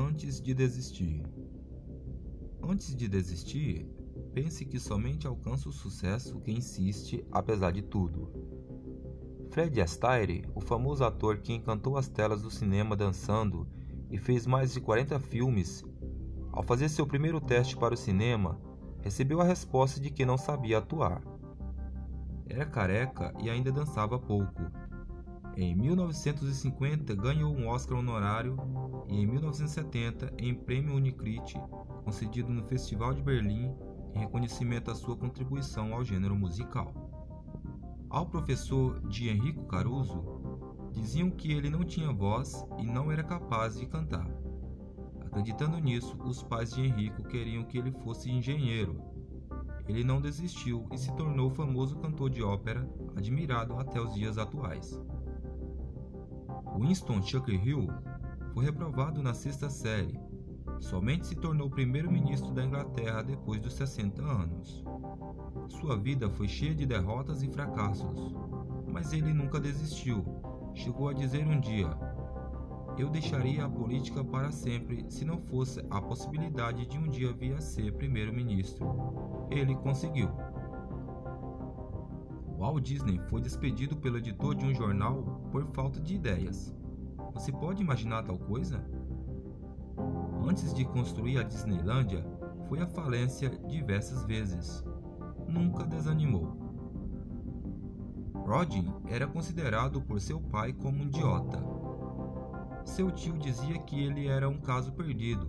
Antes de desistir. Antes de desistir, pense que somente alcança o sucesso quem insiste apesar de tudo. Fred Astaire, o famoso ator que encantou as telas do cinema dançando e fez mais de 40 filmes, ao fazer seu primeiro teste para o cinema, recebeu a resposta de que não sabia atuar. Era careca e ainda dançava pouco. Em 1950 ganhou um Oscar honorário e em 1970 em Prêmio Unicrit, concedido no Festival de Berlim em reconhecimento à sua contribuição ao gênero musical. Ao professor de Henrico Caruso, diziam que ele não tinha voz e não era capaz de cantar. Acreditando nisso, os pais de Henrico queriam que ele fosse engenheiro. Ele não desistiu e se tornou famoso cantor de ópera, admirado até os dias atuais. Winston Churchill foi reprovado na sexta série. Somente se tornou primeiro-ministro da Inglaterra depois dos 60 anos. Sua vida foi cheia de derrotas e fracassos, mas ele nunca desistiu. Chegou a dizer um dia: Eu deixaria a política para sempre se não fosse a possibilidade de um dia vir a ser primeiro-ministro. Ele conseguiu. Walt Disney foi despedido pelo editor de um jornal por falta de ideias. Você pode imaginar tal coisa? Antes de construir a Disneylândia, foi à falência diversas vezes. Nunca desanimou. Rodin era considerado por seu pai como um idiota. Seu tio dizia que ele era um caso perdido.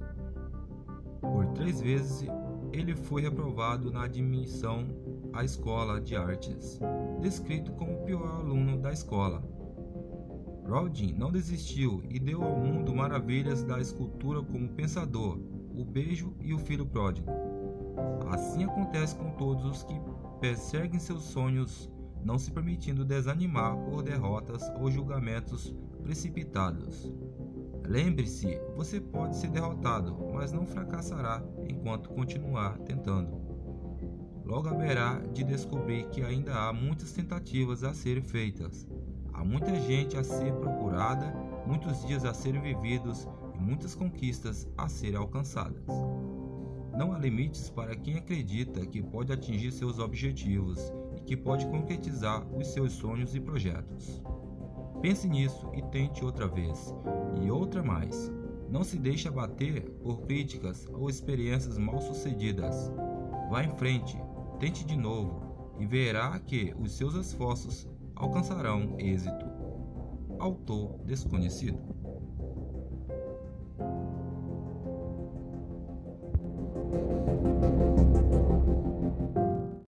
Por três vezes ele foi reprovado na admissão à escola de artes, descrito como o pior aluno da escola. Rodin não desistiu e deu ao mundo maravilhas da escultura como Pensador, O Beijo e O Filho Pródigo. Assim acontece com todos os que perseguem seus sonhos, não se permitindo desanimar por derrotas ou julgamentos precipitados. Lembre-se, você pode ser derrotado, mas não fracassará enquanto continuar tentando. Logo haverá de descobrir que ainda há muitas tentativas a serem feitas Há muita gente a ser procurada, muitos dias a serem vividos e muitas conquistas a serem alcançadas. Não há limites para quem acredita que pode atingir seus objetivos e que pode concretizar os seus sonhos e projetos. Pense nisso e tente outra vez, e outra mais. Não se deixe abater por críticas ou experiências mal sucedidas. Vá em frente, tente de novo e verá que os seus esforços alcançarão êxito. Autor desconhecido.